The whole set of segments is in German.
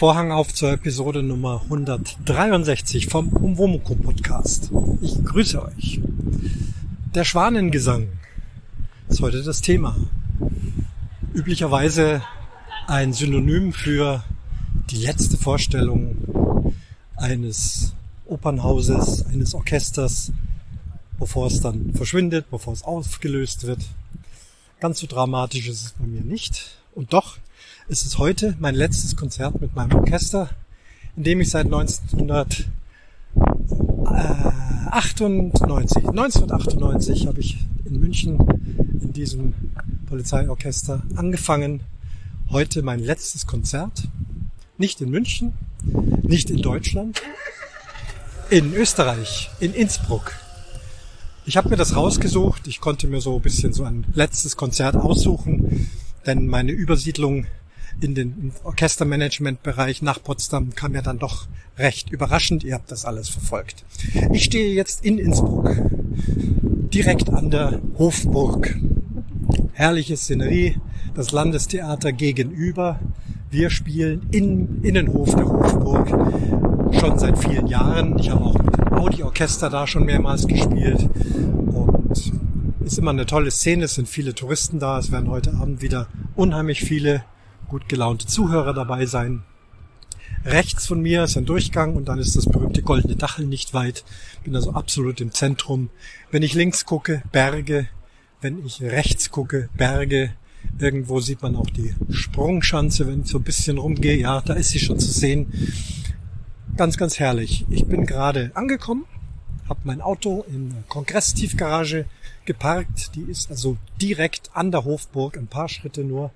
Vorhang auf zur Episode Nummer 163 vom Umwomuko Podcast. Ich grüße euch. Der Schwanengesang ist heute das Thema. Üblicherweise ein Synonym für die letzte Vorstellung eines Opernhauses, eines Orchesters, bevor es dann verschwindet, bevor es aufgelöst wird. Ganz so dramatisch ist es bei mir nicht. Und doch ist es heute mein letztes Konzert mit meinem Orchester, in dem ich seit 1998, 1998 habe ich in München in diesem Polizeiorchester angefangen. Heute mein letztes Konzert. Nicht in München, nicht in Deutschland, in Österreich, in Innsbruck. Ich habe mir das rausgesucht. Ich konnte mir so ein bisschen so ein letztes Konzert aussuchen, denn meine Übersiedlung in den Orchestermanagement-Bereich nach Potsdam kam ja dann doch recht überraschend. Ihr habt das alles verfolgt. Ich stehe jetzt in Innsbruck, direkt an der Hofburg. Herrliche Szenerie, das Landestheater gegenüber. Wir spielen im Innenhof der Hofburg schon seit vielen Jahren. Ich habe auch mit dem Audi-Orchester da schon mehrmals gespielt und ist immer eine tolle Szene. Es sind viele Touristen da. Es werden heute Abend wieder unheimlich viele gut gelaunte Zuhörer dabei sein. Rechts von mir ist ein Durchgang und dann ist das berühmte goldene Dachel nicht weit. Bin also absolut im Zentrum. Wenn ich links gucke, Berge. Wenn ich rechts gucke, Berge. Irgendwo sieht man auch die Sprungschanze, wenn ich so ein bisschen rumgehe. Ja, da ist sie schon zu sehen. Ganz, ganz herrlich. Ich bin gerade angekommen, habe mein Auto in der Kongresstiefgarage geparkt. Die ist also direkt an der Hofburg, ein paar Schritte nur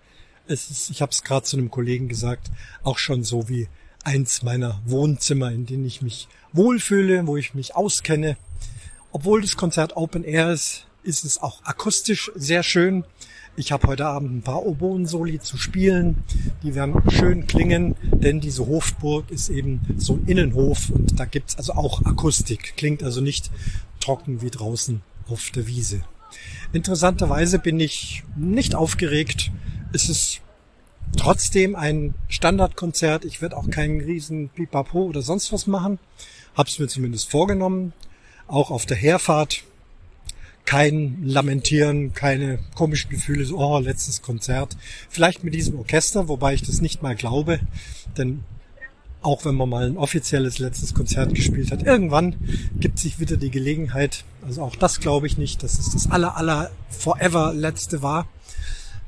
es ist, ich habe es gerade zu einem Kollegen gesagt, auch schon so wie eins meiner Wohnzimmer, in denen ich mich wohlfühle, wo ich mich auskenne. Obwohl das Konzert Open Air ist, ist es auch akustisch sehr schön. Ich habe heute Abend ein paar Oboen-Soli zu spielen. Die werden schön klingen, denn diese Hofburg ist eben so ein Innenhof und da gibt's also auch Akustik. Klingt also nicht trocken wie draußen auf der Wiese. Interessanterweise bin ich nicht aufgeregt, ist es trotzdem ein Standardkonzert. Ich werde auch keinen riesen Pipapo oder sonst was machen. Hab's mir zumindest vorgenommen. Auch auf der Herfahrt kein Lamentieren, keine komischen Gefühle, so, oh, letztes Konzert. Vielleicht mit diesem Orchester, wobei ich das nicht mal glaube, denn auch wenn man mal ein offizielles letztes Konzert gespielt hat, irgendwann gibt sich wieder die Gelegenheit, also auch das glaube ich nicht, dass es das aller, aller forever letzte war.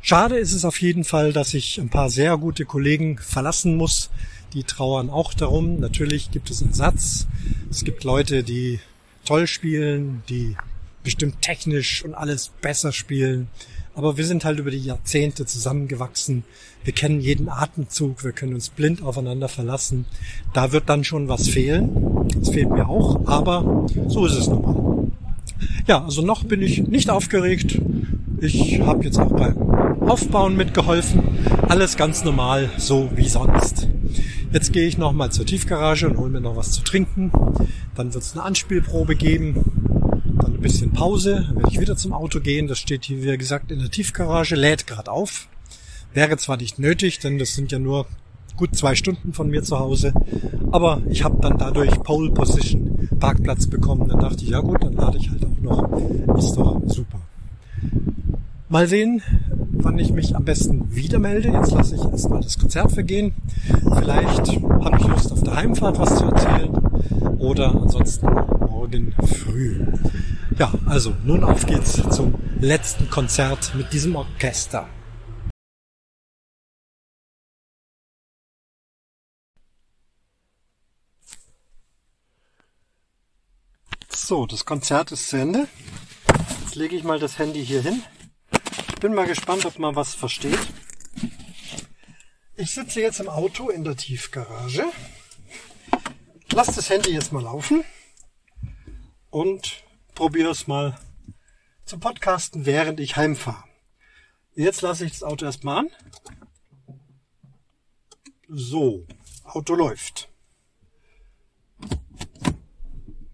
Schade ist es auf jeden Fall, dass ich ein paar sehr gute Kollegen verlassen muss. Die trauern auch darum. Natürlich gibt es Ersatz. Es gibt Leute, die toll spielen, die bestimmt technisch und alles besser spielen. Aber wir sind halt über die Jahrzehnte zusammengewachsen. Wir kennen jeden Atemzug, wir können uns blind aufeinander verlassen. Da wird dann schon was fehlen. Das fehlt mir auch, aber so ist es nun mal. Ja, also noch bin ich nicht aufgeregt. Ich habe jetzt auch beim Aufbauen mitgeholfen. Alles ganz normal, so wie sonst. Jetzt gehe ich nochmal zur Tiefgarage und hole mir noch was zu trinken. Dann wird es eine Anspielprobe geben. Dann ein bisschen Pause. Dann werde ich wieder zum Auto gehen. Das steht hier, wie gesagt, in der Tiefgarage, lädt gerade auf. Wäre zwar nicht nötig, denn das sind ja nur gut zwei Stunden von mir zu Hause. Aber ich habe dann dadurch Pole Position Parkplatz bekommen. Dann dachte ich, ja gut, dann lade ich halt auch noch. Ist doch super. Mal sehen, wann ich mich am besten wieder melde. Jetzt lasse ich erstmal das Konzert vergehen. Vielleicht habe ich Lust auf der Heimfahrt was zu erzählen oder ansonsten morgen früh. Ja, also nun auf geht's zum letzten Konzert mit diesem Orchester. So, das Konzert ist zu Ende. Jetzt lege ich mal das Handy hier hin bin mal gespannt, ob man was versteht. Ich sitze jetzt im Auto in der Tiefgarage. Lass das Handy jetzt mal laufen und probiere es mal zu podcasten, während ich heimfahre. Jetzt lasse ich das Auto erstmal an. So, Auto läuft.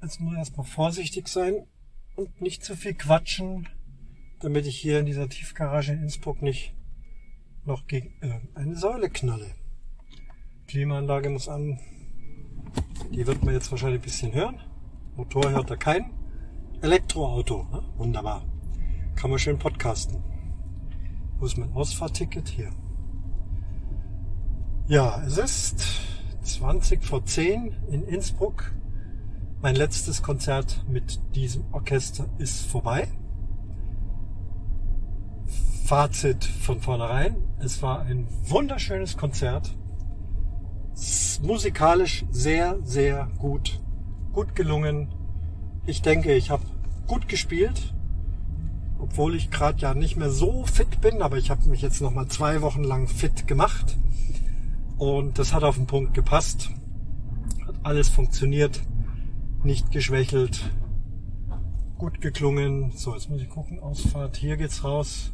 Jetzt muss ich erstmal vorsichtig sein und nicht zu viel quatschen damit ich hier in dieser Tiefgarage in Innsbruck nicht noch gegen äh, eine Säule knalle. Klimaanlage muss an. Die wird man jetzt wahrscheinlich ein bisschen hören. Motor hört er kein. Elektroauto. Ne? Wunderbar. Kann man schön podcasten. Wo ist mein Ausfahrticket? Hier. Ja, es ist 20 vor 10 in Innsbruck. Mein letztes Konzert mit diesem Orchester ist vorbei. Fazit von vornherein. Es war ein wunderschönes Konzert. Musikalisch sehr, sehr gut. Gut gelungen. Ich denke, ich habe gut gespielt. Obwohl ich gerade ja nicht mehr so fit bin, aber ich habe mich jetzt noch mal zwei Wochen lang fit gemacht. Und das hat auf den Punkt gepasst. Hat alles funktioniert. Nicht geschwächelt. Gut geklungen. So, jetzt muss ich gucken. Ausfahrt. Hier geht's raus.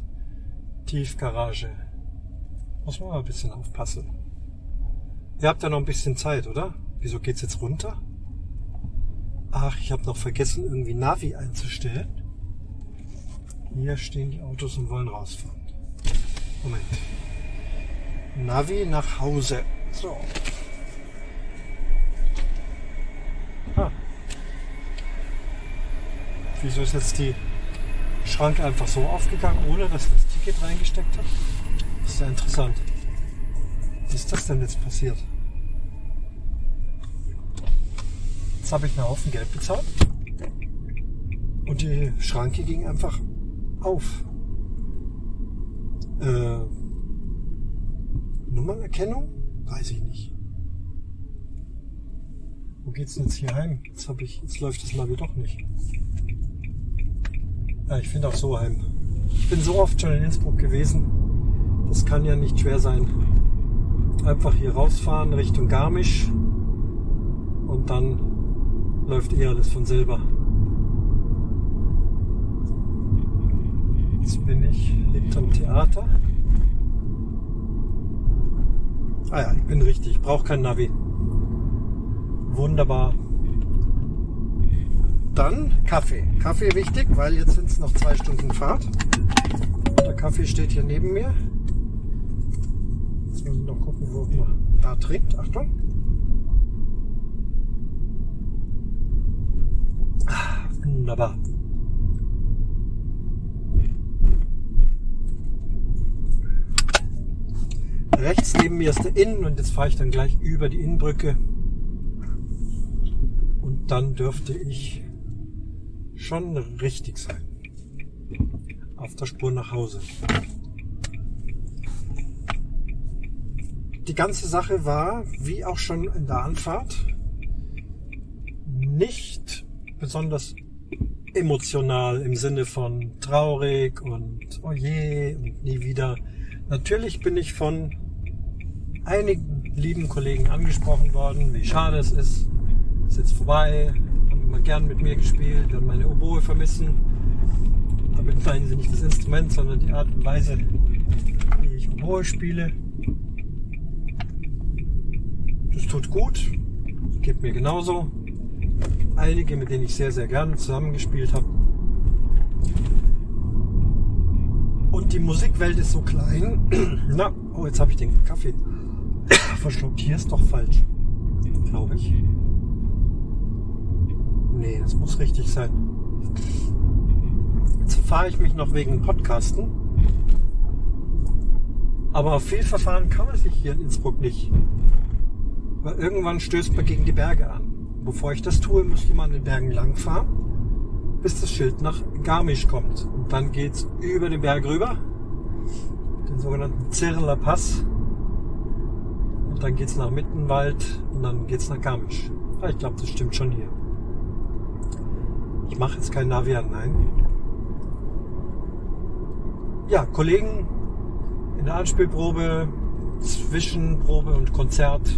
Tiefgarage. Muss man mal ein bisschen aufpassen. Ihr habt ja noch ein bisschen Zeit, oder? Wieso geht's jetzt runter? Ach, ich habe noch vergessen, irgendwie Navi einzustellen. Hier stehen die Autos und wollen rausfahren. Moment. Navi nach Hause. So. Ah. Wieso ist jetzt die Schranke einfach so aufgegangen, ohne dass das Ticket reingesteckt hat? Das ist ja interessant. Wie ist das denn jetzt passiert? Jetzt habe ich einen Haufen Geld bezahlt und die Schranke ging einfach auf. Äh, Nummernerkennung? Weiß ich nicht. Wo geht's denn jetzt hier heim? Jetzt, hab ich, jetzt läuft das wieder doch nicht. Ja, ich finde auch so heim. Ich bin so oft schon in Innsbruck gewesen. Das kann ja nicht schwer sein. Einfach hier rausfahren Richtung Garmisch und dann läuft eh alles von selber. Jetzt bin ich hinterm Theater. Ah ja, ich bin richtig. Ich brauche kein Navi. Wunderbar. Dann Kaffee. Kaffee wichtig, weil jetzt sind es noch zwei Stunden Fahrt. Der Kaffee steht hier neben mir. Jetzt muss ich noch gucken, wo man da trinkt. Achtung. Ah, wunderbar. Rechts neben mir ist der Inn und jetzt fahre ich dann gleich über die Innenbrücke. Und dann dürfte ich schon richtig sein. Auf der Spur nach Hause. Die ganze Sache war, wie auch schon in der Anfahrt, nicht besonders emotional im Sinne von traurig und oh je und nie wieder. Natürlich bin ich von einigen lieben Kollegen angesprochen worden, wie schade es ist. Ist jetzt vorbei, immer gern mit mir gespielt, werden meine Oboe vermissen. Damit meinen sie nicht das Instrument, sondern die Art und Weise, wie ich Oboe spiele. Das tut gut, geht mir genauso. Einige, mit denen ich sehr, sehr gerne zusammengespielt habe. Und die Musikwelt ist so klein. Na, oh, jetzt habe ich den Kaffee verschluckt. Hier ist doch falsch. Glaube ich. Nee, das muss richtig sein. Jetzt fahre ich mich noch wegen Podcasten. Aber auf viel Verfahren kann man sich hier in Innsbruck nicht. Weil irgendwann stößt man gegen die Berge an. Bevor ich das tue, muss ich mal an den Bergen langfahren, bis das Schild nach Garmisch kommt. Und dann geht's über den Berg rüber, den sogenannten Zirler Pass dann geht es nach Mittenwald und dann geht es nach Garmisch. Ja, ich glaube, das stimmt schon hier. Mache jetzt kein Navi an, nein. Ja, Kollegen in der Anspielprobe, Zwischenprobe und Konzert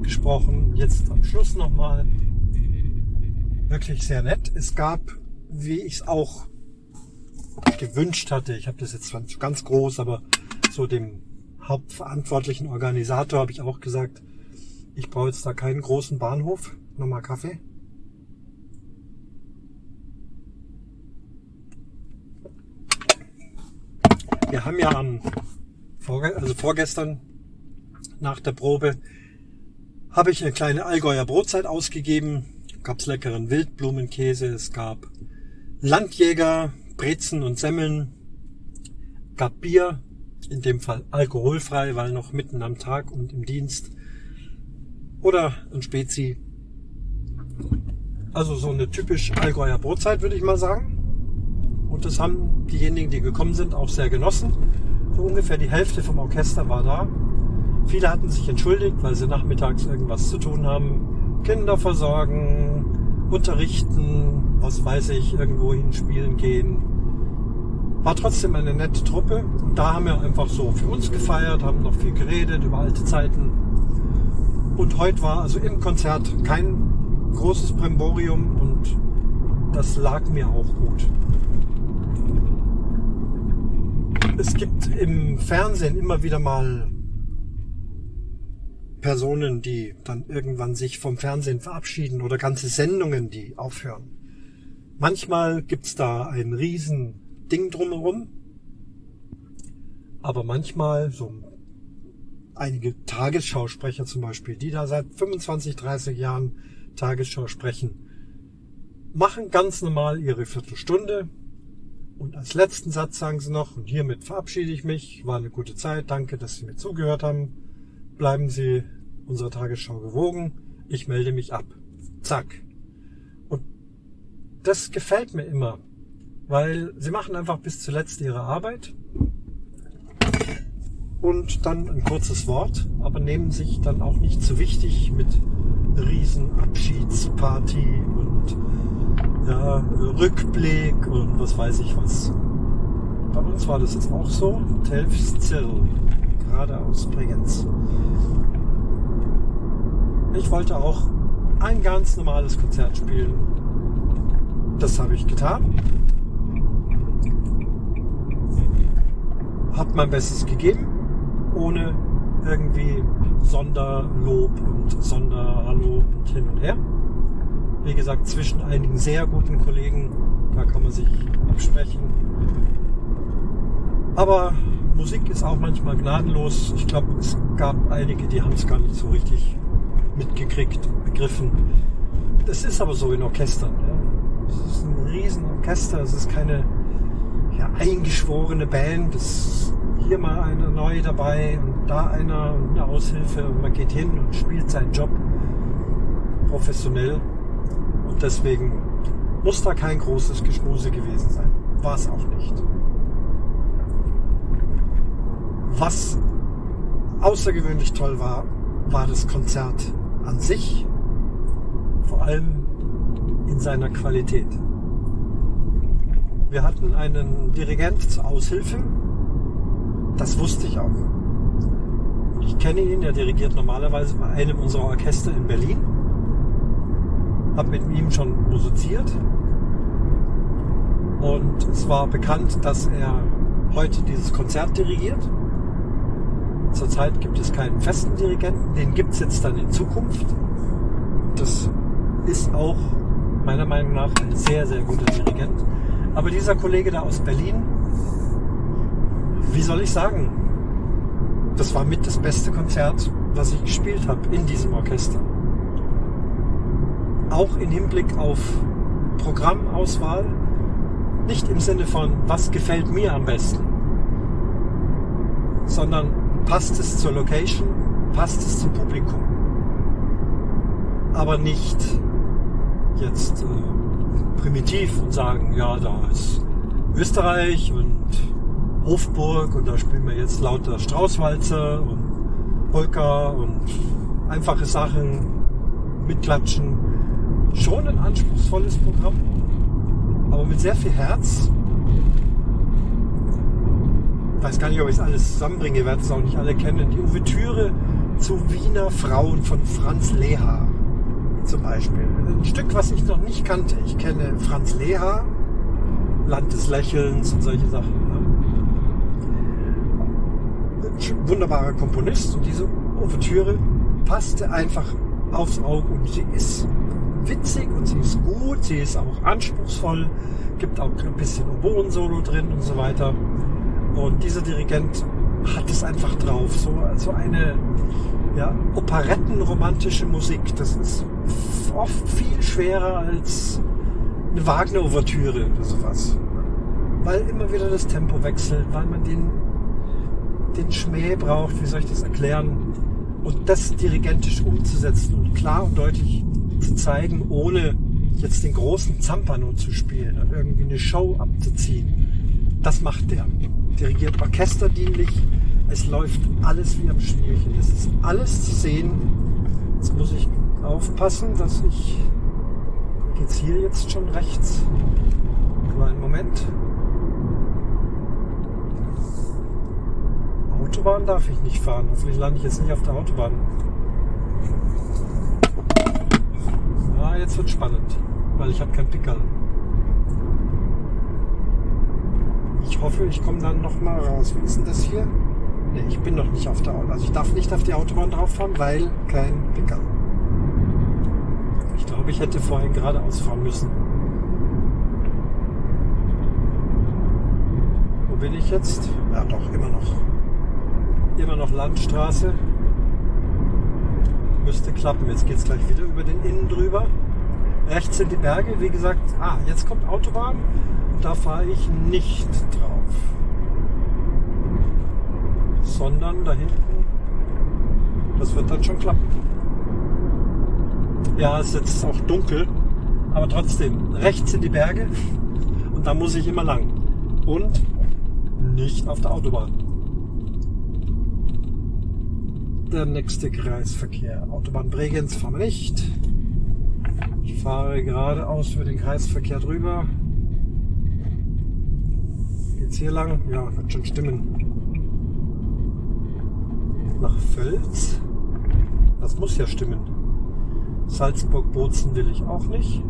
gesprochen. Jetzt am Schluss nochmal. Wirklich sehr nett. Es gab, wie ich es auch gewünscht hatte, ich habe das jetzt zwar nicht ganz groß, aber so dem hauptverantwortlichen Organisator habe ich auch gesagt, ich brauche jetzt da keinen großen Bahnhof. Nochmal Kaffee. Wir haben ja am also vorgestern nach der Probe habe ich eine kleine Allgäuer Brotzeit ausgegeben. Gab's leckeren Wildblumenkäse, es gab Landjäger, Brezen und Semmeln, gab Bier, in dem Fall alkoholfrei, weil noch mitten am Tag und im Dienst. Oder ein Spezi. Also so eine typisch Allgäuer Brotzeit, würde ich mal sagen. Und das haben diejenigen, die gekommen sind, auch sehr genossen. So ungefähr die Hälfte vom Orchester war da. Viele hatten sich entschuldigt, weil sie nachmittags irgendwas zu tun haben. Kinder versorgen, unterrichten, was weiß ich, irgendwo hinspielen gehen. War trotzdem eine nette Truppe und da haben wir einfach so für uns gefeiert, haben noch viel geredet über alte Zeiten. Und heute war also im Konzert kein großes Bremborium und das lag mir auch gut. Es gibt im Fernsehen immer wieder mal Personen, die dann irgendwann sich vom Fernsehen verabschieden oder ganze Sendungen, die aufhören. Manchmal gibt's da ein riesen Ding drumherum, aber manchmal so einige Tagesschausprecher zum Beispiel, die da seit 25, 30 Jahren Tagesschau sprechen, machen ganz normal ihre Viertelstunde und als letzten Satz sagen sie noch, und hiermit verabschiede ich mich, war eine gute Zeit, danke, dass Sie mir zugehört haben bleiben Sie unserer Tagesschau gewogen. Ich melde mich ab. Zack. Und das gefällt mir immer, weil sie machen einfach bis zuletzt ihre Arbeit und dann ein kurzes Wort, aber nehmen sich dann auch nicht zu wichtig mit Riesenabschiedsparty und ja, Rückblick und was weiß ich was. Bei uns war das jetzt auch so. Telfs Zirl gerade aus Bregenz. Ich wollte auch ein ganz normales Konzert spielen. Das habe ich getan. Hab mein Bestes gegeben, ohne irgendwie Sonderlob und Sonderhallo und hin und her. Wie gesagt, zwischen einigen sehr guten Kollegen, da kann man sich absprechen. Aber Musik ist auch manchmal gnadenlos. Ich glaube, es gab einige, die haben es gar nicht so richtig mitgekriegt begriffen. Das ist aber so in Orchestern. Ja. Es ist ein Riesenorchester, es ist keine ja, eingeschworene Band. Es ist hier mal einer neu dabei und da einer und eine Aushilfe und man geht hin und spielt seinen Job professionell. Deswegen muss da kein großes Geschmuse gewesen sein. War es auch nicht. Was außergewöhnlich toll war, war das Konzert an sich, vor allem in seiner Qualität. Wir hatten einen Dirigent zur Aushilfe, das wusste ich auch. Ich kenne ihn, er dirigiert normalerweise bei einem unserer Orchester in Berlin. Habe mit ihm schon musiziert. Und es war bekannt, dass er heute dieses Konzert dirigiert. Zurzeit gibt es keinen festen Dirigenten, den gibt es jetzt dann in Zukunft. Das ist auch meiner Meinung nach ein sehr, sehr guter Dirigent. Aber dieser Kollege da aus Berlin, wie soll ich sagen, das war mit das beste Konzert, was ich gespielt habe in diesem Orchester. Auch im Hinblick auf Programmauswahl, nicht im Sinne von, was gefällt mir am besten, sondern passt es zur Location, passt es zum Publikum. Aber nicht jetzt äh, primitiv und sagen, ja, da ist Österreich und Hofburg und da spielen wir jetzt lauter Straußwalzer und Polka und einfache Sachen mitklatschen. Schon ein anspruchsvolles Programm, aber mit sehr viel Herz weiß gar nicht, ob ich es alles zusammenbringe, ihr es auch nicht alle kennen. Die Ouvertüre zu Wiener Frauen von Franz Leha zum Beispiel. Ein Stück, was ich noch nicht kannte. Ich kenne Franz Leha, Land des Lächelns und solche Sachen. Ja. Wunderbarer Komponist und diese Ouvertüre passte einfach aufs Auge und sie ist witzig und sie ist gut, sie ist auch anspruchsvoll, gibt auch ein bisschen Oboen-Solo drin und so weiter. Und dieser Dirigent hat es einfach drauf. So, so eine ja, operettenromantische Musik. Das ist oft viel schwerer als eine Wagner-Ouvertüre oder sowas. Weil immer wieder das Tempo wechselt, weil man den, den Schmäh braucht, wie soll ich das erklären? Und das dirigentisch umzusetzen und klar und deutlich zu zeigen, ohne jetzt den großen Zampano zu spielen und irgendwie eine Show abzuziehen. Das macht der. Dirigiert orchesterdienlich. Es läuft alles wie am Schnürchen. Es ist alles zu sehen. Jetzt muss ich aufpassen, dass ich. Geht's hier jetzt schon rechts? Kleinen Moment. Autobahn darf ich nicht fahren. Hoffentlich lande ich jetzt nicht auf der Autobahn. Ah, jetzt wird spannend, weil ich habe kein Pickerl. Ich hoffe, ich komme dann noch mal raus. Wie ist denn das hier? Ne, ich bin noch nicht auf der Autobahn. Also ich darf nicht auf die Autobahn drauf fahren, weil kein Pickerl. Ich glaube, ich hätte vorhin geradeaus fahren müssen. Wo bin ich jetzt? Ja, doch, immer noch. Immer noch Landstraße. Müsste klappen. Jetzt geht es gleich wieder über den Innen drüber. Rechts sind die Berge. Wie gesagt, ah, jetzt kommt Autobahn. Und da fahre ich nicht drauf. Sondern da hinten. Das wird dann schon klappen. Ja, es ist jetzt auch dunkel. Aber trotzdem, rechts sind die Berge. Und da muss ich immer lang. Und nicht auf der Autobahn der nächste Kreisverkehr. Autobahn Bregenz fahren wir nicht. Ich fahre geradeaus über den Kreisverkehr drüber. Geht's hier lang? Ja, wird schon stimmen. Nach Völz? Das muss ja stimmen. Salzburg-Bozen will ich auch nicht.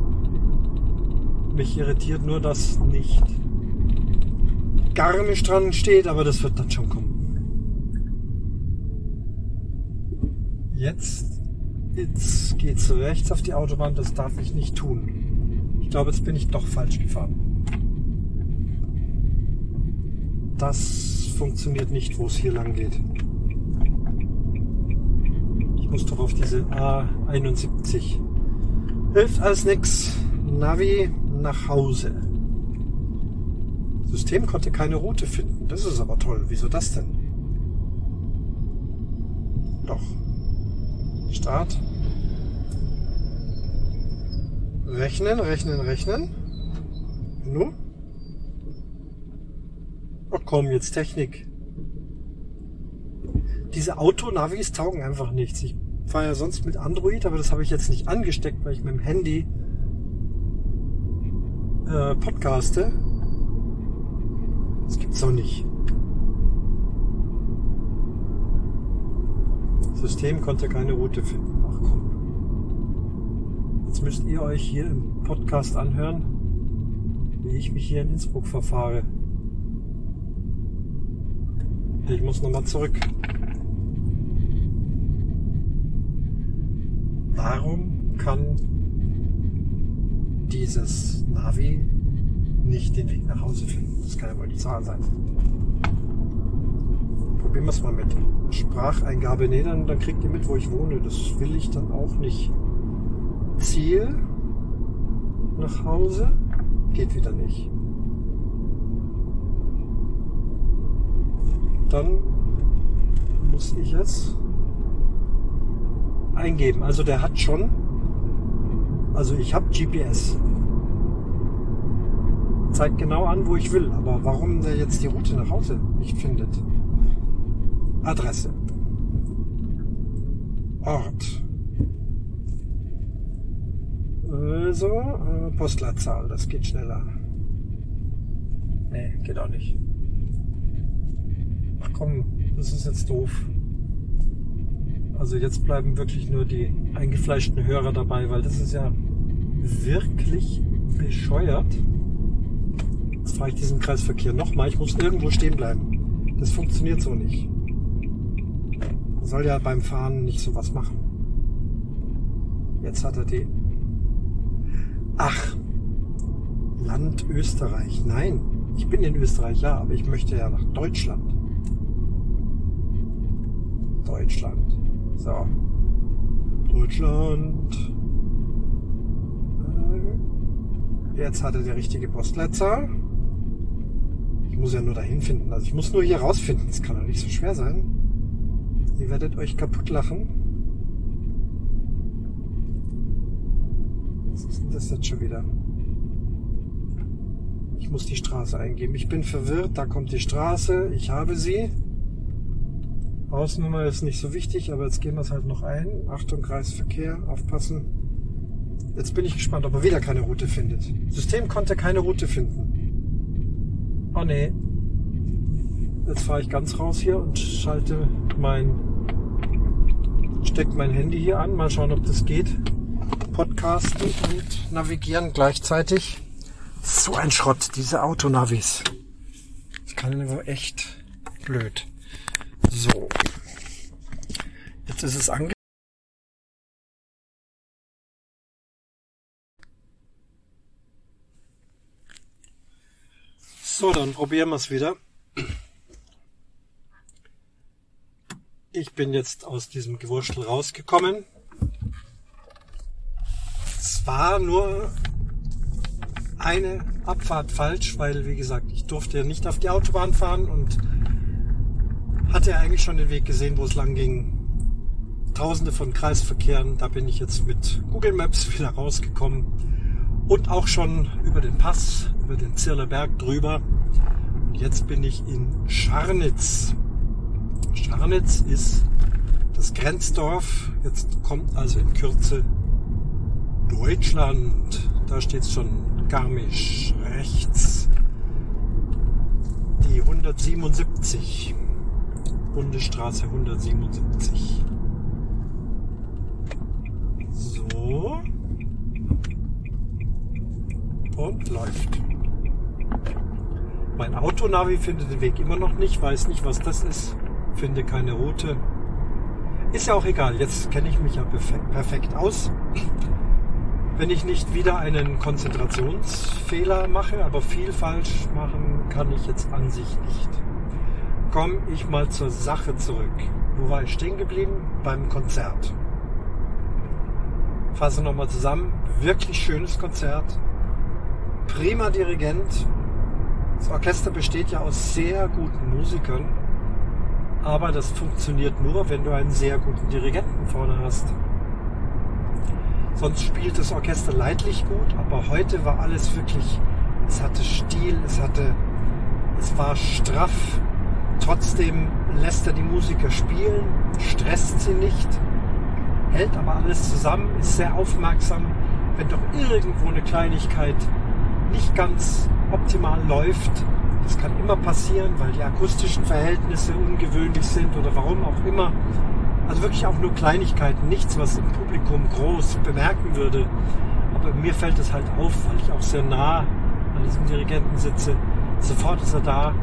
Mich irritiert nur, dass nicht Garmisch dran steht, aber das wird dann schon kommen. Jetzt, jetzt geht's rechts auf die Autobahn, das darf ich nicht tun. Ich glaube, jetzt bin ich doch falsch gefahren. Das funktioniert nicht, wo es hier lang geht. Ich muss doch auf diese A71. Hilft alles nix. Navi nach Hause. System konnte keine Route finden. Das ist aber toll. Wieso das denn? Doch. Start. Rechnen, rechnen, rechnen. Nu? Oh komm, jetzt Technik. Diese Autonavis taugen einfach nichts. Ich fahre ja sonst mit Android, aber das habe ich jetzt nicht angesteckt, weil ich mit dem Handy äh, podcaste. Das gibt's doch nicht. System konnte keine Route finden. Ach komm. Jetzt müsst ihr euch hier im Podcast anhören, wie ich mich hier in Innsbruck verfahre. Ich muss nochmal zurück. Warum kann dieses Navi nicht den Weg nach Hause finden? Das kann ja wohl die Zahl sein probieren wir es mal mit. Spracheingabe, nee, dann, dann kriegt ihr mit, wo ich wohne. Das will ich dann auch nicht. Ziel nach Hause geht wieder nicht. Dann muss ich jetzt eingeben. Also der hat schon, also ich habe GPS. Zeigt genau an, wo ich will. Aber warum der jetzt die Route nach Hause nicht findet? Adresse. Ort. Also, äh, Postleitzahl, das geht schneller. Nee, geht auch nicht. Ach komm, das ist jetzt doof. Also jetzt bleiben wirklich nur die eingefleischten Hörer dabei, weil das ist ja wirklich bescheuert. Jetzt fahre ich diesen Kreisverkehr nochmal. Ich muss irgendwo stehen bleiben. Das funktioniert so nicht soll ja beim Fahren nicht so was machen. Jetzt hat er die. Ach, Land Österreich. Nein, ich bin in Österreich, ja, aber ich möchte ja nach Deutschland. Deutschland. So. Deutschland. Äh, jetzt hat er die richtige Postleitzahl. Ich muss ja nur dahin finden. Also ich muss nur hier rausfinden. Das kann doch nicht so schwer sein. Ihr werdet euch kaputt lachen. Was ist denn das jetzt schon wieder? Ich muss die Straße eingeben. Ich bin verwirrt. Da kommt die Straße. Ich habe sie. Hausnummer ist nicht so wichtig, aber jetzt gehen wir es halt noch ein. Achtung, Kreisverkehr, aufpassen. Jetzt bin ich gespannt, ob er wieder keine Route findet. System konnte keine Route finden. Oh nee. Jetzt fahre ich ganz raus hier und schalte mein, steckt mein Handy hier an. Mal schauen, ob das geht. Podcasten und navigieren gleichzeitig. So ein Schrott, diese Autonavis. Das kann aber echt blöd. So. Jetzt ist es ange... So, dann probieren wir es wieder. Ich bin jetzt aus diesem Gewurschtel rausgekommen. Es war nur eine Abfahrt falsch, weil, wie gesagt, ich durfte ja nicht auf die Autobahn fahren und hatte ja eigentlich schon den Weg gesehen, wo es lang ging. Tausende von Kreisverkehren, da bin ich jetzt mit Google Maps wieder rausgekommen und auch schon über den Pass, über den Zirler Berg drüber. Und jetzt bin ich in Scharnitz. Scharnitz ist das Grenzdorf. Jetzt kommt also in Kürze Deutschland. Da steht es schon Garmisch rechts. Die 177. Bundesstraße 177. So. Und läuft. Mein Autonavi findet den Weg immer noch nicht, weiß nicht, was das ist, finde keine Route. Ist ja auch egal, jetzt kenne ich mich ja perfekt aus. Wenn ich nicht wieder einen Konzentrationsfehler mache, aber viel falsch machen kann ich jetzt an sich nicht komme ich mal zur Sache zurück. Wo war ich stehen geblieben? Beim Konzert. Fasse nochmal zusammen. Wirklich schönes Konzert. Prima Dirigent. Das Orchester besteht ja aus sehr guten Musikern. Aber das funktioniert nur, wenn du einen sehr guten Dirigenten vorne hast. Sonst spielt das Orchester leidlich gut, aber heute war alles wirklich, es hatte Stil, es hatte, es war straff, Trotzdem lässt er die Musiker spielen, stresst sie nicht, hält aber alles zusammen, ist sehr aufmerksam, wenn doch irgendwo eine Kleinigkeit nicht ganz optimal läuft. Das kann immer passieren, weil die akustischen Verhältnisse ungewöhnlich sind oder warum auch immer. Also wirklich auch nur Kleinigkeiten, nichts, was im Publikum groß bemerken würde. Aber mir fällt es halt auf, weil ich auch sehr nah an diesem Dirigenten sitze. Sofort ist er da,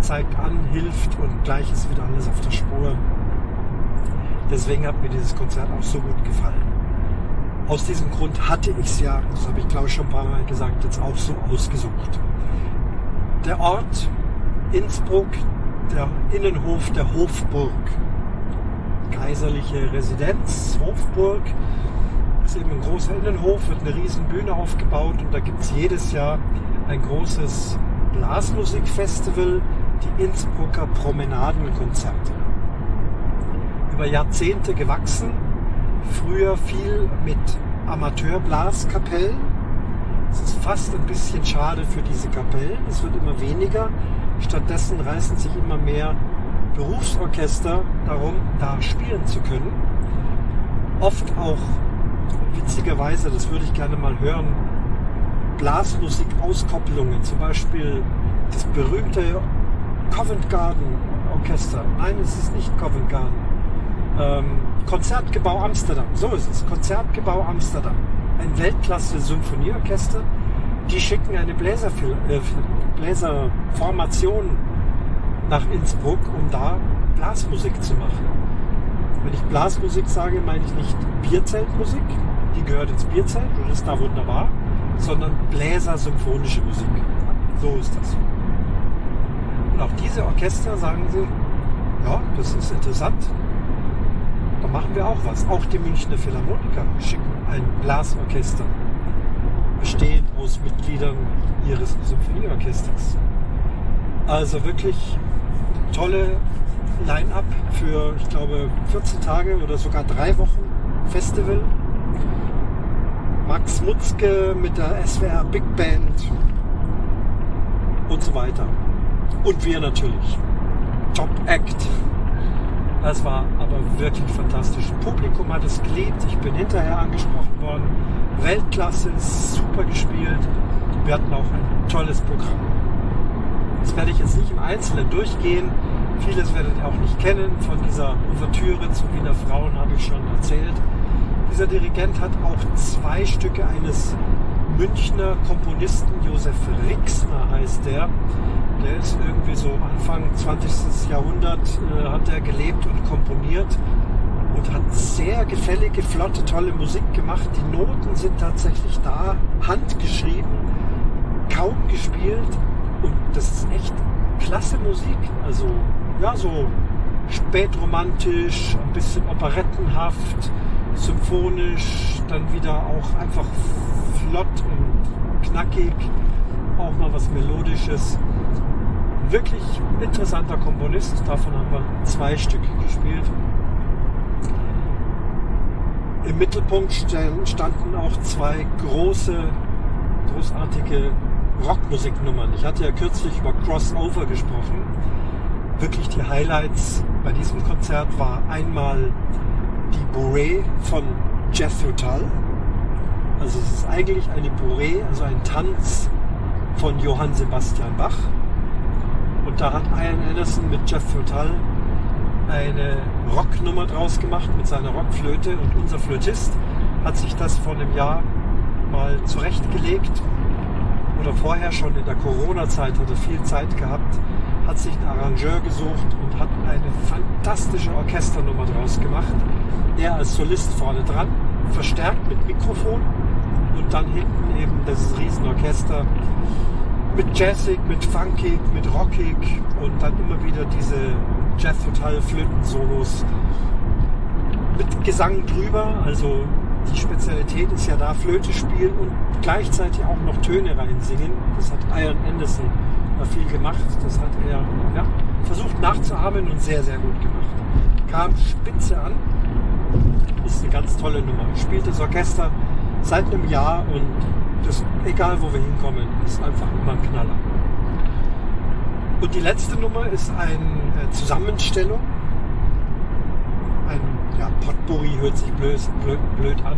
zeigt an, hilft und gleich ist wieder alles auf der Spur. Deswegen hat mir dieses Konzert auch so gut gefallen. Aus diesem Grund hatte ich es ja, das habe ich glaube ich schon ein paar Mal gesagt, jetzt auch so ausgesucht. Der Ort Innsbruck, der Innenhof der Hofburg. Kaiserliche Residenz, Hofburg. Ist eben ein großer Innenhof, wird eine riesen Bühne aufgebaut und da gibt es jedes Jahr ein großes Blasmusikfestival die Innsbrucker Promenadenkonzerte. Über Jahrzehnte gewachsen, früher viel mit Amateurblaskapellen. Es ist fast ein bisschen schade für diese Kapellen, es wird immer weniger. Stattdessen reißen sich immer mehr Berufsorchester darum, da spielen zu können. Oft auch, witzigerweise, das würde ich gerne mal hören, Blasmusik-Auskopplungen, zum Beispiel das berühmte Covent Garden Orchester. Nein, es ist nicht Covent Garden. Ähm, Konzertgebau Amsterdam. So ist es. Konzertgebau Amsterdam. Ein Weltklasse-Symphonieorchester. Die schicken eine Bläser äh, Bläserformation nach Innsbruck, um da Blasmusik zu machen. Wenn ich Blasmusik sage, meine ich nicht Bierzeltmusik, die gehört ins Bierzelt und ist da wunderbar, sondern Bläser-symphonische Musik. So ist das. Und auch diese Orchester sagen sie, ja, das ist interessant. Da machen wir auch was. Auch die Münchner Philharmoniker schicken ein Blasorchester, bestehend aus Mitgliedern ihres Symphonieorchesters. Also wirklich tolle Line-up für, ich glaube, 14 Tage oder sogar drei Wochen Festival. Max Mutzke mit der SWR Big Band und so weiter. Und wir natürlich. Top Act. Das war wirklich fantastisch. Publikum hat es geliebt. Ich bin hinterher angesprochen worden. Weltklasse, super gespielt. Wir hatten auch ein tolles Programm. Das werde ich jetzt nicht im Einzelnen durchgehen. Vieles werdet ihr auch nicht kennen. Von dieser Ouvertüre zu Wiener Frauen habe ich schon erzählt. Dieser Dirigent hat auch zwei Stücke eines Münchner Komponisten, Josef Rixner heißt der. Der ist irgendwie so Anfang 20. Jahrhundert, äh, hat er gelebt und komponiert und hat sehr gefällige, flotte, tolle Musik gemacht. Die Noten sind tatsächlich da, handgeschrieben, kaum gespielt und das ist echt klasse Musik. Also ja, so spätromantisch, ein bisschen operettenhaft, symphonisch, dann wieder auch einfach flott und knackig, auch mal was Melodisches. Wirklich interessanter Komponist, davon haben wir zwei Stücke gespielt. Im Mittelpunkt standen auch zwei große, großartige Rockmusiknummern. Ich hatte ja kürzlich über Crossover gesprochen. Wirklich die Highlights bei diesem Konzert war einmal die Bourrée von Jethro Tull. Also es ist eigentlich eine Bourrée, also ein Tanz von Johann Sebastian Bach. Da hat Ian Anderson mit Jethro Tull eine Rocknummer draus gemacht mit seiner Rockflöte. Und unser Flötist hat sich das vor einem Jahr mal zurechtgelegt. Oder vorher schon in der Corona-Zeit hat er viel Zeit gehabt, hat sich einen Arrangeur gesucht und hat eine fantastische Orchesternummer draus gemacht. Er als Solist vorne dran, verstärkt mit Mikrofon und dann hinten eben das Riesenorchester mit Jazzig, mit Funkig, mit Rockig und dann immer wieder diese Jazz-Total-Flöten-Solos mit Gesang drüber. Also die Spezialität ist ja da Flöte spielen und gleichzeitig auch noch Töne reinsingen. Das hat Ian Anderson viel gemacht. Das hat er ja, versucht nachzuahmen und sehr, sehr gut gemacht. Kam spitze an. Ist eine ganz tolle Nummer. Spielt das Orchester seit einem Jahr und das, egal wo wir hinkommen, ist einfach immer ein Knaller. Und die letzte Nummer ist eine Zusammenstellung ein ja, Potpourri hört sich blöd, blöd, blöd an.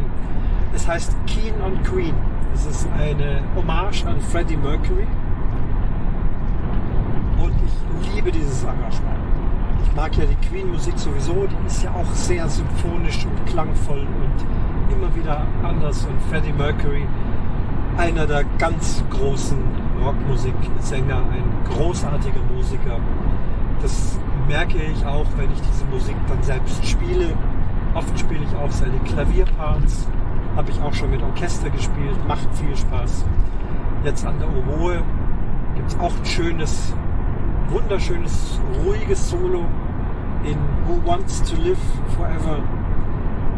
Es heißt Keen on Queen. Es ist eine Hommage an Freddie Mercury. Und ich liebe dieses Engagement. Ich mag ja die Queen-Musik sowieso. Die ist ja auch sehr symphonisch und klangvoll und immer wieder anders. Und Freddie Mercury, einer der ganz großen Rockmusiksänger, ein großartiger Musiker. Das merke ich auch, wenn ich diese Musik dann selbst spiele. Oft spiele ich auch seine Klavierparts. Habe ich auch schon mit Orchester gespielt. Macht viel Spaß. Jetzt an der Oboe gibt es auch ein schönes, wunderschönes, ruhiges Solo in Who Wants to Live Forever.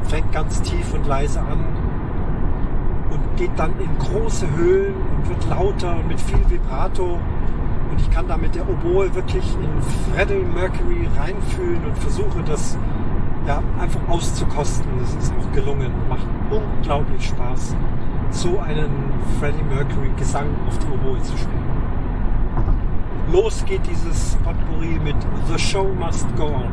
Fängt ganz tief und leise an geht dann in große Höhen und wird lauter und mit viel Vibrato und ich kann da mit der Oboe wirklich in Freddie Mercury reinfühlen und versuche das ja, einfach auszukosten. Das ist auch gelungen. Macht unglaublich Spaß, so einen Freddie Mercury Gesang auf der Oboe zu spielen. Los geht dieses Potpourri mit The Show Must Go On.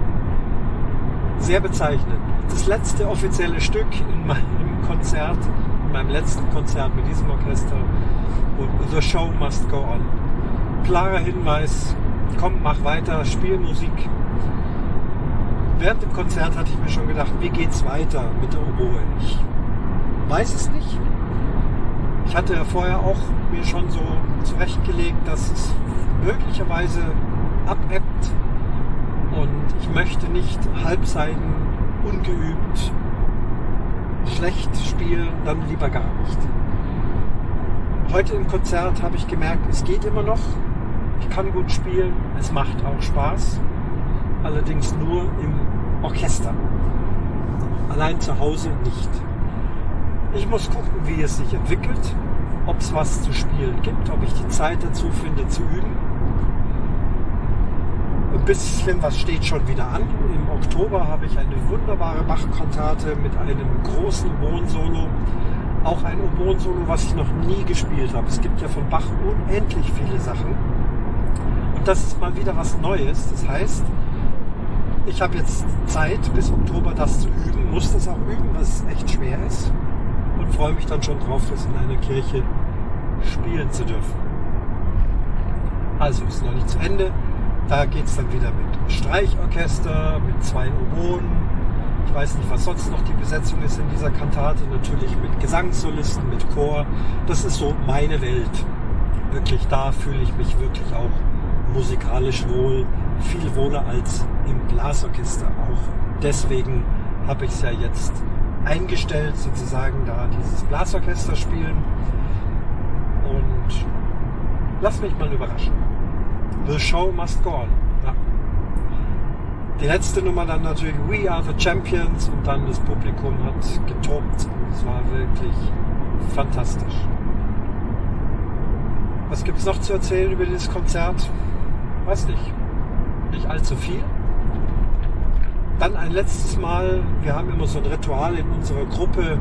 Sehr bezeichnend. Das letzte offizielle Stück in meinem Konzert, meinem letzten Konzert mit diesem Orchester. Und The Show Must Go On klarer Hinweis, komm, mach weiter, spiel Musik. Während dem Konzert hatte ich mir schon gedacht, wie geht's weiter mit der Oboe? Ich weiß es nicht. Ich hatte ja vorher auch mir schon so zurechtgelegt, dass es möglicherweise abebbt und ich möchte nicht Halbseiten ungeübt schlecht spielen, dann lieber gar nicht. Heute im Konzert habe ich gemerkt, es geht immer noch. Ich kann gut spielen, es macht auch Spaß. Allerdings nur im Orchester. Allein zu Hause nicht. Ich muss gucken, wie es sich entwickelt, ob es was zu spielen gibt, ob ich die Zeit dazu finde zu üben. Ein bisschen was steht schon wieder an. Oktober habe ich eine wunderbare Bach-Kantate mit einem großen Oboen-Solo. Auch ein Oboen-Solo, was ich noch nie gespielt habe. Es gibt ja von Bach unendlich viele Sachen. Und das ist mal wieder was Neues. Das heißt, ich habe jetzt Zeit bis Oktober das zu üben, muss das auch üben, was echt schwer ist. Und freue mich dann schon drauf, das in einer Kirche spielen zu dürfen. Also ist noch nicht zu Ende. Da geht es dann wieder mit Streichorchester, mit zwei Oboen. Ich weiß nicht, was sonst noch die Besetzung ist in dieser Kantate. Natürlich mit Gesangssolisten, mit Chor. Das ist so meine Welt. Wirklich, da fühle ich mich wirklich auch musikalisch wohl, viel wohler als im Blasorchester. Auch deswegen habe ich es ja jetzt eingestellt, sozusagen da dieses Blasorchester spielen. Und lass mich mal überraschen. The show must go on. Ja. Die letzte Nummer dann natürlich We Are the Champions und dann das Publikum hat getobt. Es war wirklich fantastisch. Was gibt es noch zu erzählen über dieses Konzert? weiß nicht, nicht allzu viel. Dann ein letztes Mal, wir haben immer so ein Ritual in unserer Gruppe,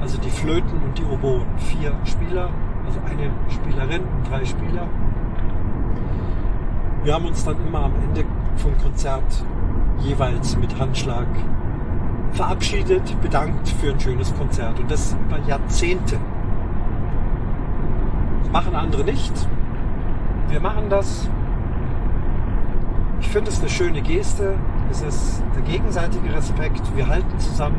also die Flöten und die Oboen. Vier Spieler, also eine Spielerin drei Spieler. Wir haben uns dann immer am Ende vom Konzert jeweils mit Handschlag verabschiedet, bedankt für ein schönes Konzert. Und das über Jahrzehnte. Das machen andere nicht. Wir machen das ich finde es eine schöne Geste. Es ist der gegenseitige Respekt. Wir halten zusammen.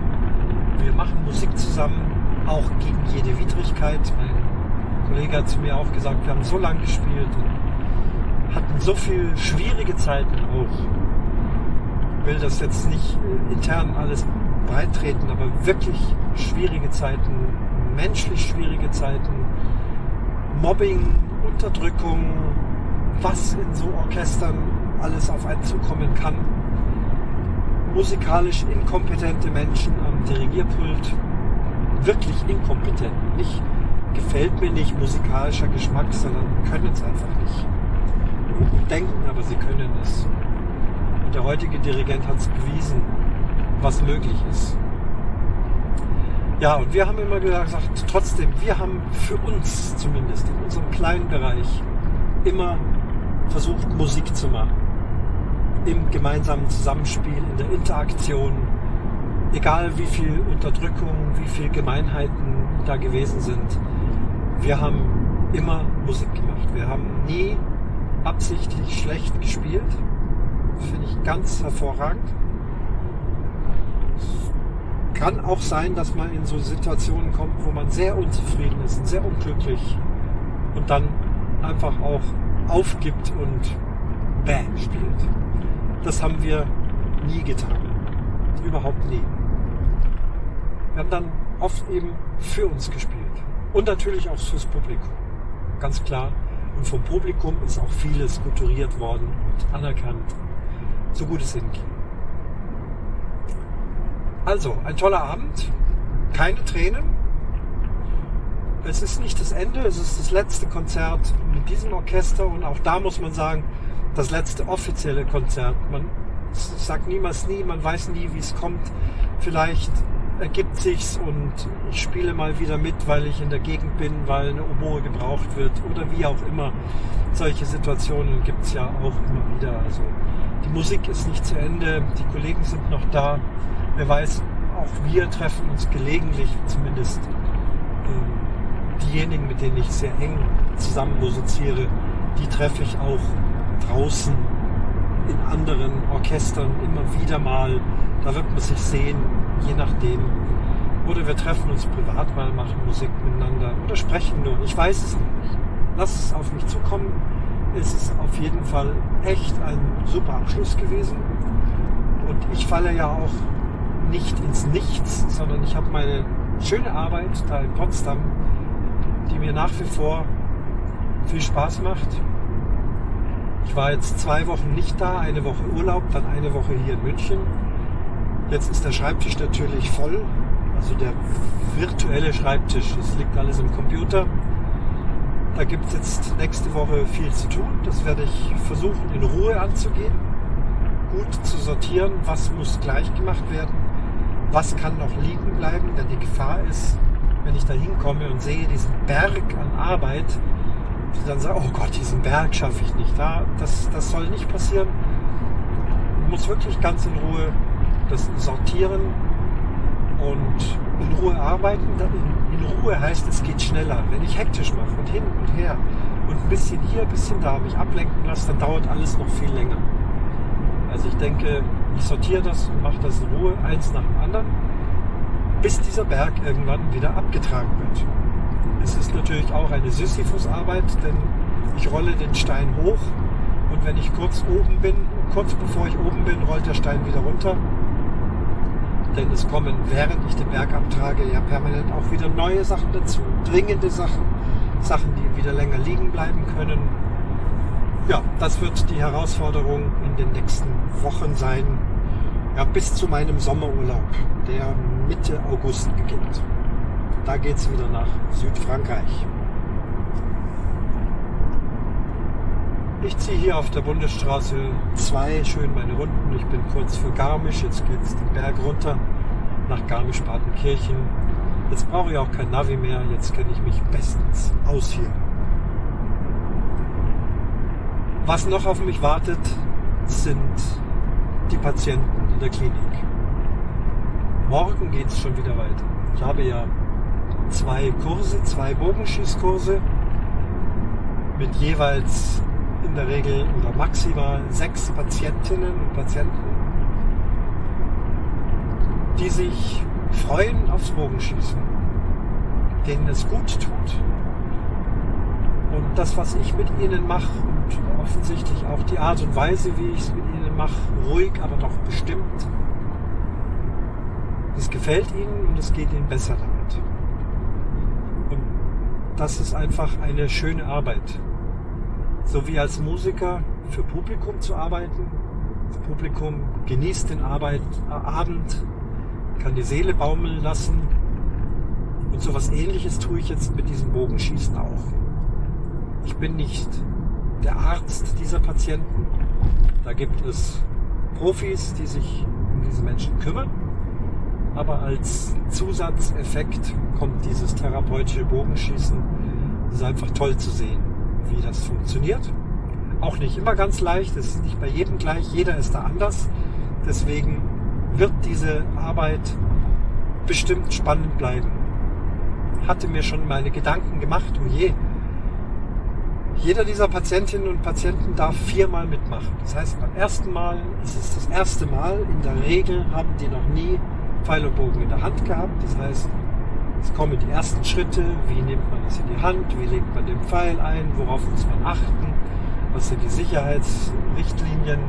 Wir machen Musik zusammen, auch gegen jede Widrigkeit. Mein Kollege hat zu mir auch gesagt, wir haben so lange gespielt hatten so viele schwierige Zeiten auch. Ich will das jetzt nicht intern alles breitreten, aber wirklich schwierige Zeiten, menschlich schwierige Zeiten, Mobbing, Unterdrückung, was in so Orchestern alles auf einen zukommen kann. Musikalisch inkompetente Menschen am Dirigierpult, wirklich inkompetent. Nicht gefällt mir nicht musikalischer Geschmack, sondern können es einfach nicht. Denken, aber sie können es. Und der heutige Dirigent hat es bewiesen, was möglich ist. Ja, und wir haben immer gesagt, trotzdem, wir haben für uns zumindest in unserem kleinen Bereich immer versucht, Musik zu machen im gemeinsamen Zusammenspiel, in der Interaktion, egal wie viel Unterdrückung, wie viel Gemeinheiten da gewesen sind. Wir haben immer Musik gemacht. Wir haben nie absichtlich schlecht gespielt. Finde ich ganz hervorragend. Kann auch sein, dass man in so Situationen kommt, wo man sehr unzufrieden ist und sehr unglücklich und dann einfach auch aufgibt und bäh spielt. Das haben wir nie getan. Überhaupt nie. Wir haben dann oft eben für uns gespielt. Und natürlich auch fürs Publikum. Ganz klar. Und vom Publikum ist auch vieles kulturiert worden und anerkannt. So gut es hinging. Also, ein toller Abend. Keine Tränen. Es ist nicht das Ende, es ist das letzte Konzert mit diesem Orchester und auch da muss man sagen, das letzte offizielle Konzert. Man sagt niemals nie, man weiß nie, wie es kommt. Vielleicht ergibt sich's und ich spiele mal wieder mit, weil ich in der Gegend bin, weil eine Oboe gebraucht wird oder wie auch immer. Solche Situationen gibt's ja auch immer wieder. Also die Musik ist nicht zu Ende, die Kollegen sind noch da. Wer weiß, auch wir treffen uns gelegentlich, zumindest äh, diejenigen, mit denen ich sehr eng zusammen musiziere, die treffe ich auch draußen in anderen Orchestern immer wieder mal. Da wird man sich sehen, je nachdem. Oder wir treffen uns privat mal, machen Musik miteinander oder sprechen nur. Ich weiß es nicht. Lass es auf mich zukommen. Es ist auf jeden Fall echt ein super Abschluss gewesen. Und ich falle ja auch nicht ins Nichts, sondern ich habe meine schöne Arbeit da in Potsdam, die mir nach wie vor viel Spaß macht ich war jetzt zwei Wochen nicht da, eine Woche Urlaub, dann eine Woche hier in München. Jetzt ist der Schreibtisch natürlich voll, also der virtuelle Schreibtisch. Es liegt alles im Computer. Da gibt es jetzt nächste Woche viel zu tun. Das werde ich versuchen in Ruhe anzugehen, gut zu sortieren, was muss gleich gemacht werden, was kann noch liegen bleiben, denn die Gefahr ist, wenn ich da hinkomme und sehe diesen Berg an Arbeit, die dann sagen, oh Gott, diesen Berg schaffe ich nicht. Da, das, das soll nicht passieren. Ich muss wirklich ganz in Ruhe das sortieren und in Ruhe arbeiten. In Ruhe heißt, es geht schneller. Wenn ich hektisch mache und hin und her und ein bisschen hier, ein bisschen da mich ablenken lasse, dann dauert alles noch viel länger. Also ich denke, ich sortiere das und mache das in Ruhe, eins nach dem anderen, bis dieser Berg irgendwann wieder abgetragen wird. Es ist natürlich auch eine Sisyphus-Arbeit, denn ich rolle den Stein hoch und wenn ich kurz oben bin, kurz bevor ich oben bin, rollt der Stein wieder runter. Denn es kommen, während ich den Berg abtrage, ja permanent auch wieder neue Sachen dazu, dringende Sachen, Sachen, die wieder länger liegen bleiben können. Ja, das wird die Herausforderung in den nächsten Wochen sein, ja, bis zu meinem Sommerurlaub, der Mitte August beginnt. Da geht es wieder nach Südfrankreich. Ich ziehe hier auf der Bundesstraße 2 schön meine Runden. Ich bin kurz für Garmisch. Jetzt geht es den Berg runter nach Garmisch-Partenkirchen. Jetzt brauche ich auch kein Navi mehr. Jetzt kenne ich mich bestens aus hier. Was noch auf mich wartet, sind die Patienten in der Klinik. Morgen geht es schon wieder weiter. Ich habe ja zwei Kurse, zwei Bogenschießkurse mit jeweils in der Regel oder maximal sechs Patientinnen und Patienten, die sich freuen aufs Bogenschießen, denen es gut tut. Und das, was ich mit ihnen mache und offensichtlich auch die Art und Weise, wie ich es mit ihnen mache, ruhig, aber doch bestimmt, das gefällt ihnen und es geht ihnen besser damit das ist einfach eine schöne Arbeit. So wie als Musiker für Publikum zu arbeiten. Das Publikum genießt den Arbeit, äh, Abend, kann die Seele baumeln lassen. Und so etwas ähnliches tue ich jetzt mit diesem Bogenschießen auch. Ich bin nicht der Arzt dieser Patienten. Da gibt es Profis, die sich um diese Menschen kümmern. Aber als Zusatzeffekt kommt dieses therapeutische Bogenschießen. Es ist einfach toll zu sehen, wie das funktioniert. Auch nicht immer ganz leicht, es ist nicht bei jedem gleich, jeder ist da anders. Deswegen wird diese Arbeit bestimmt spannend bleiben. Hatte mir schon meine Gedanken gemacht, oh je, jeder dieser Patientinnen und Patienten darf viermal mitmachen. Das heißt, beim ersten Mal ist es das erste Mal. In der Regel haben die noch nie Pfeil und Bogen in der Hand gehabt. Das heißt, es kommen die ersten Schritte, wie nimmt man das in die Hand, wie legt man den Pfeil ein, worauf muss man achten, was sind die Sicherheitsrichtlinien.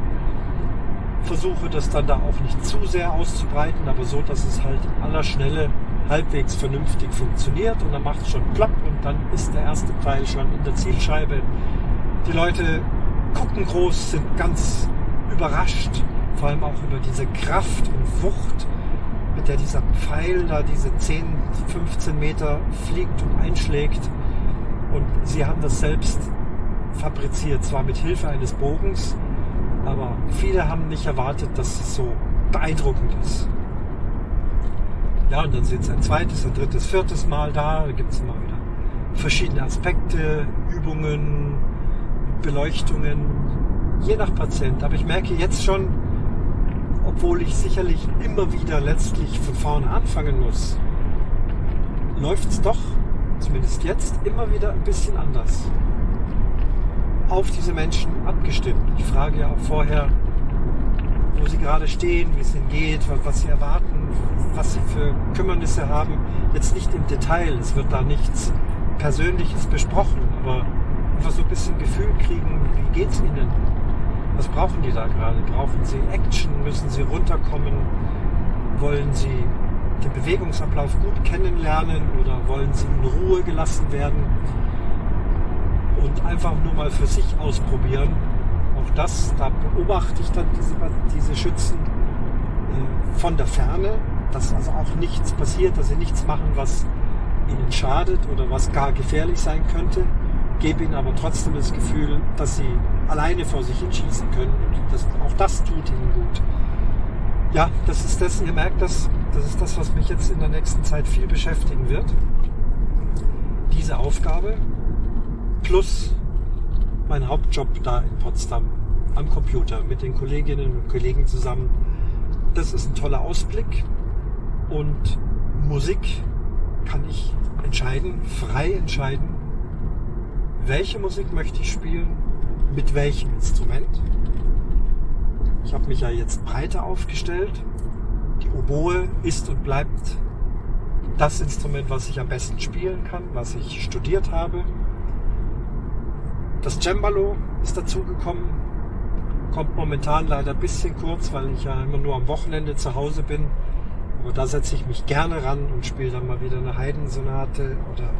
Versuche das dann da auch nicht zu sehr auszubreiten, aber so, dass es halt in aller Schnelle halbwegs vernünftig funktioniert und dann macht es schon plopp und dann ist der erste Pfeil schon in der Zielscheibe. Die Leute gucken groß, sind ganz überrascht, vor allem auch über diese Kraft und Wucht mit der dieser Pfeil da diese 10, 15 Meter fliegt und einschlägt. Und sie haben das selbst fabriziert, zwar mit Hilfe eines Bogens, aber viele haben nicht erwartet, dass es so beeindruckend ist. Ja, und dann sind sie ein zweites, ein drittes, viertes Mal da. Da gibt es immer wieder verschiedene Aspekte, Übungen, Beleuchtungen, je nach Patient. Aber ich merke jetzt schon, obwohl ich sicherlich immer wieder letztlich von vorne anfangen muss, läuft es doch, zumindest jetzt, immer wieder ein bisschen anders. Auf diese Menschen abgestimmt. Ich frage ja auch vorher, wo sie gerade stehen, wie es ihnen geht, was sie erwarten, was sie für Kümmernisse haben. Jetzt nicht im Detail, es wird da nichts Persönliches besprochen, aber einfach so ein bisschen Gefühl kriegen, wie geht es ihnen was brauchen die da gerade? Brauchen sie Action? Müssen sie runterkommen? Wollen sie den Bewegungsablauf gut kennenlernen oder wollen sie in Ruhe gelassen werden und einfach nur mal für sich ausprobieren? Auch das, da beobachte ich dann diese, diese Schützen äh, von der Ferne, dass also auch nichts passiert, dass sie nichts machen, was ihnen schadet oder was gar gefährlich sein könnte, gebe ihnen aber trotzdem das Gefühl, dass sie alleine vor sich hinschießen können und das, auch das tut ihnen gut. Ja, das ist das, ihr merkt das, das ist das, was mich jetzt in der nächsten Zeit viel beschäftigen wird. Diese Aufgabe plus mein Hauptjob da in Potsdam am Computer mit den Kolleginnen und Kollegen zusammen. Das ist ein toller Ausblick und Musik kann ich entscheiden, frei entscheiden, welche Musik möchte ich spielen, mit welchem Instrument. Ich habe mich ja jetzt breiter aufgestellt. Die Oboe ist und bleibt das Instrument, was ich am besten spielen kann, was ich studiert habe. Das Cembalo ist dazugekommen. Kommt momentan leider ein bisschen kurz, weil ich ja immer nur am Wochenende zu Hause bin. Aber da setze ich mich gerne ran und spiele dann mal wieder eine Haydn-Sonate oder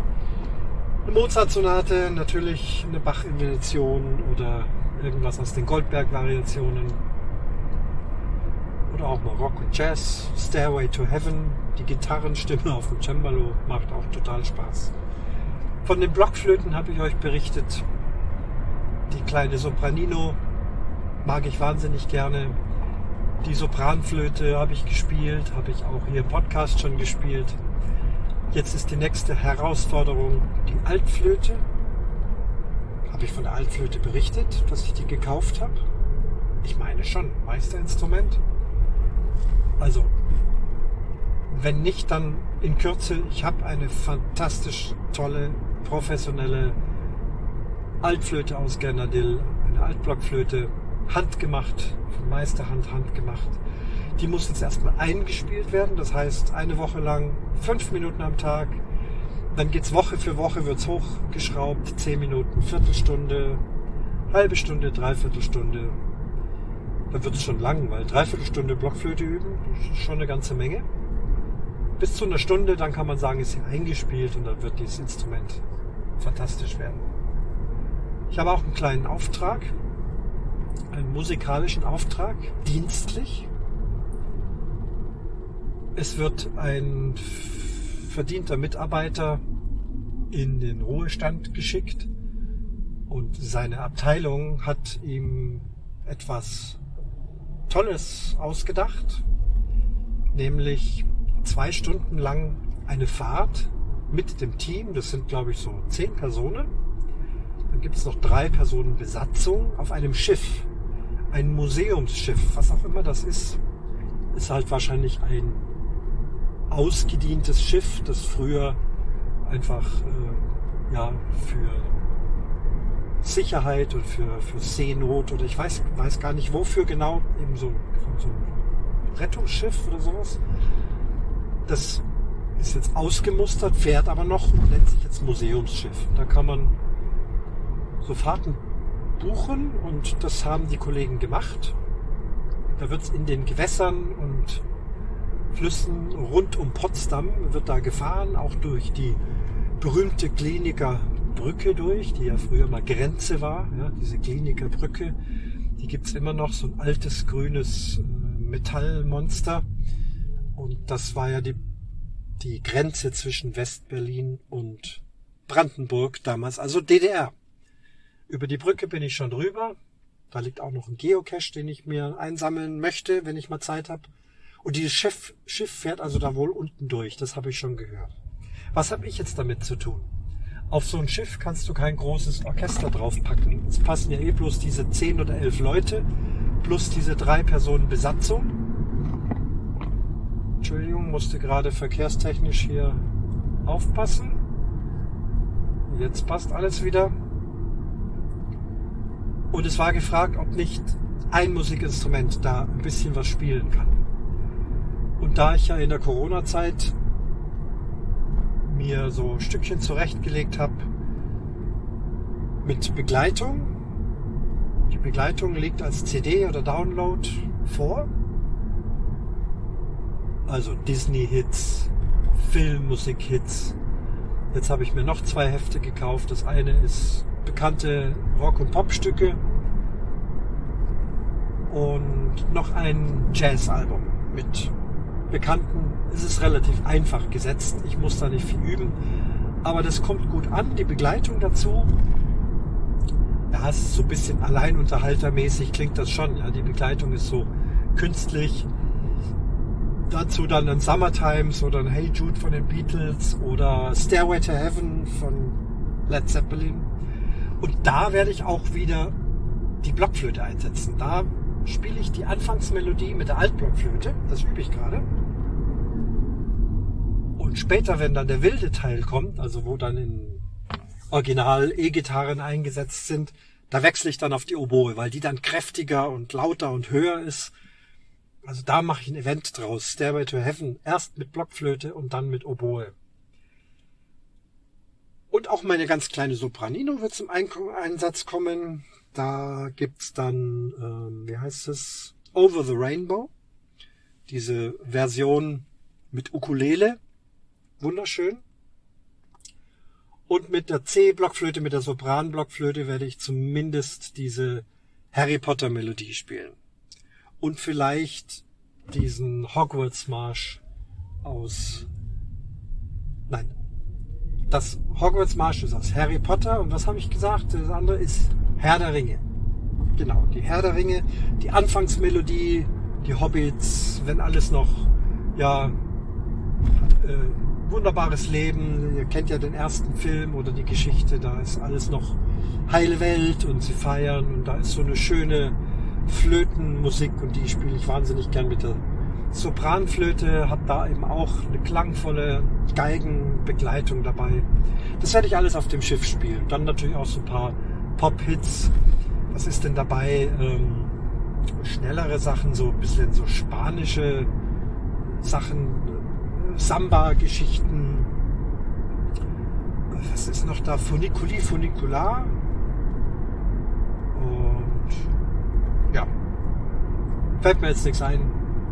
eine Mozart-Sonate, natürlich eine Bach-Invention oder irgendwas aus den Goldberg-Variationen. Oder auch mal Rock und Jazz, Stairway to Heaven, die Gitarrenstimme auf dem Cembalo macht auch total Spaß. Von den Blockflöten habe ich euch berichtet. Die kleine Sopranino mag ich wahnsinnig gerne. Die Sopranflöte habe ich gespielt, habe ich auch hier im Podcast schon gespielt. Jetzt ist die nächste Herausforderung die Altflöte. Habe ich von der Altflöte berichtet, dass ich die gekauft habe? Ich meine schon, Meisterinstrument. Also, wenn nicht, dann in Kürze. Ich habe eine fantastisch tolle, professionelle Altflöte aus Gernadil, eine Altblockflöte, handgemacht, von Meisterhand handgemacht. Die muss jetzt erstmal eingespielt werden, das heißt eine Woche lang fünf Minuten am Tag. Dann geht's Woche für Woche, wird's hochgeschraubt, zehn Minuten, Viertelstunde, halbe Stunde, Dreiviertelstunde. Dann wird's schon lang, weil Dreiviertelstunde Blockflöte üben, schon eine ganze Menge. Bis zu einer Stunde, dann kann man sagen, ist sie eingespielt und dann wird dieses Instrument fantastisch werden. Ich habe auch einen kleinen Auftrag, einen musikalischen Auftrag, dienstlich. Es wird ein verdienter Mitarbeiter in den Ruhestand geschickt und seine Abteilung hat ihm etwas Tolles ausgedacht, nämlich zwei Stunden lang eine Fahrt mit dem Team, das sind glaube ich so zehn Personen, dann gibt es noch drei Personen Besatzung auf einem Schiff, ein Museumsschiff, was auch immer das ist, ist halt wahrscheinlich ein ausgedientes Schiff, das früher einfach äh, ja, für Sicherheit und für, für Seenot oder ich weiß, weiß gar nicht wofür genau, eben so, so ein Rettungsschiff oder sowas. Das ist jetzt ausgemustert, fährt aber noch und nennt sich jetzt Museumsschiff. Da kann man so Fahrten buchen und das haben die Kollegen gemacht. Da wird es in den Gewässern und Flüssen rund um Potsdam wird da gefahren, auch durch die berühmte Kliniker Brücke durch, die ja früher mal Grenze war. Ja, diese Kliniker Brücke, die gibt's immer noch, so ein altes grünes äh, Metallmonster. Und das war ja die, die Grenze zwischen Westberlin und Brandenburg damals, also DDR. Über die Brücke bin ich schon drüber. Da liegt auch noch ein Geocache, den ich mir einsammeln möchte, wenn ich mal Zeit habe. Und dieses Schiff, Schiff fährt also da wohl unten durch, das habe ich schon gehört. Was habe ich jetzt damit zu tun? Auf so ein Schiff kannst du kein großes Orchester draufpacken. Es passen ja eh bloß diese zehn oder elf Leute plus diese drei Personen Besatzung. Entschuldigung, musste gerade verkehrstechnisch hier aufpassen. Jetzt passt alles wieder. Und es war gefragt, ob nicht ein Musikinstrument da ein bisschen was spielen kann. Und da ich ja in der Corona-Zeit mir so Stückchen zurechtgelegt habe mit Begleitung, die Begleitung liegt als CD oder Download vor. Also Disney-Hits, Filmmusik-Hits. Jetzt habe ich mir noch zwei Hefte gekauft. Das eine ist bekannte Rock- und Popstücke und noch ein Jazz-Album mit Bekannten. Es ist relativ einfach gesetzt. Ich muss da nicht viel üben. Aber das kommt gut an. Die Begleitung dazu. Ja, es ist so ein bisschen alleinunterhaltermäßig klingt das schon. Ja, die Begleitung ist so künstlich. Dazu dann ein Summertimes oder ein Hey Jude von den Beatles oder Stairway to Heaven von Led Zeppelin. Und da werde ich auch wieder die Blockflöte einsetzen. Da spiele ich die Anfangsmelodie mit der Altblockflöte. Das übe ich gerade. Und später, wenn dann der wilde Teil kommt, also wo dann in Original E-Gitarren eingesetzt sind, da wechsle ich dann auf die Oboe, weil die dann kräftiger und lauter und höher ist. Also da mache ich ein Event draus. Stairway to Heaven. Erst mit Blockflöte und dann mit Oboe. Und auch meine ganz kleine Sopranino wird zum Einsatz kommen. Da gibt's dann, ähm, wie heißt es, Over the Rainbow. Diese Version mit Ukulele. Wunderschön. Und mit der C-Blockflöte, mit der Sopran-Blockflöte werde ich zumindest diese Harry Potter Melodie spielen. Und vielleicht diesen Hogwarts-Marsch aus... Nein. Das Hogwarts-Marsch ist aus Harry Potter. Und was habe ich gesagt? Das andere ist Herr der Ringe. Genau, die Herr der Ringe, die Anfangsmelodie, die Hobbits, wenn alles noch, ja, äh, wunderbares Leben. Ihr kennt ja den ersten Film oder die Geschichte, da ist alles noch heile Welt und sie feiern und da ist so eine schöne Flötenmusik und die spiele ich wahnsinnig gern mit der Sopranflöte, hat da eben auch eine klangvolle Geigenbegleitung dabei. Das werde ich alles auf dem Schiff spielen. Dann natürlich auch so ein paar Pop-Hits. Was ist denn dabei? Ähm, schnellere Sachen, so ein bisschen so spanische Sachen, Samba-Geschichten. Was ist noch da? Funiculi, Funicular. Und ja, fällt mir jetzt nichts ein.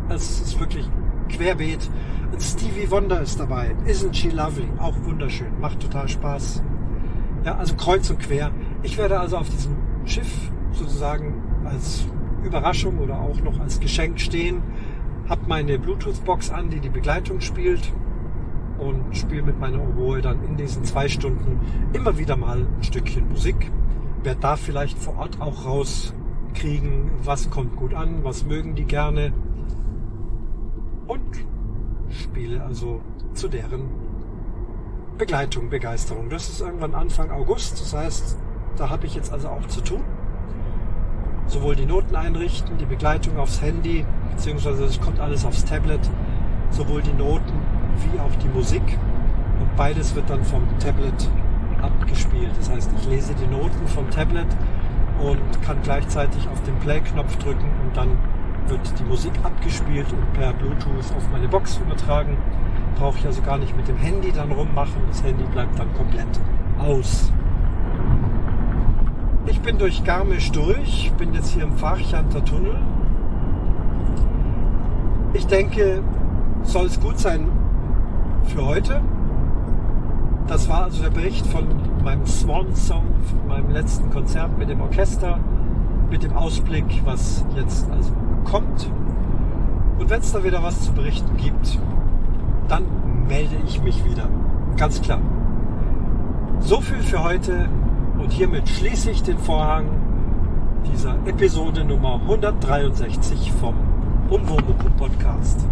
Es ist wirklich querbeet. Und Stevie Wonder ist dabei. Isn't she lovely? Auch wunderschön. Macht total Spaß. Ja, also kreuz und quer. Ich werde also auf diesem Schiff sozusagen als Überraschung oder auch noch als Geschenk stehen, habe meine Bluetooth-Box an, die die Begleitung spielt und spiele mit meiner Oboe dann in diesen zwei Stunden immer wieder mal ein Stückchen Musik. Werde da vielleicht vor Ort auch rauskriegen, was kommt gut an, was mögen die gerne und spiele also zu deren Begleitung, Begeisterung. Das ist irgendwann Anfang August, das heißt, da habe ich jetzt also auch zu tun. Sowohl die Noten einrichten, die Begleitung aufs Handy, beziehungsweise es kommt alles aufs Tablet, sowohl die Noten wie auch die Musik. Und beides wird dann vom Tablet abgespielt. Das heißt, ich lese die Noten vom Tablet und kann gleichzeitig auf den Play-Knopf drücken und dann wird die Musik abgespielt und per Bluetooth auf meine Box übertragen. Brauche ich also gar nicht mit dem Handy dann rummachen. Das Handy bleibt dann komplett aus. Ich bin durch Garmisch durch, bin jetzt hier im Farchanter Tunnel. Ich denke, soll es gut sein für heute. Das war also der Bericht von meinem Swan Song, von meinem letzten Konzert mit dem Orchester, mit dem Ausblick, was jetzt also kommt. Und wenn es da wieder was zu berichten gibt, dann melde ich mich wieder. Ganz klar. So viel für heute. Und hiermit schließe ich den Vorhang dieser Episode Nummer 163 vom Umwomuku Podcast.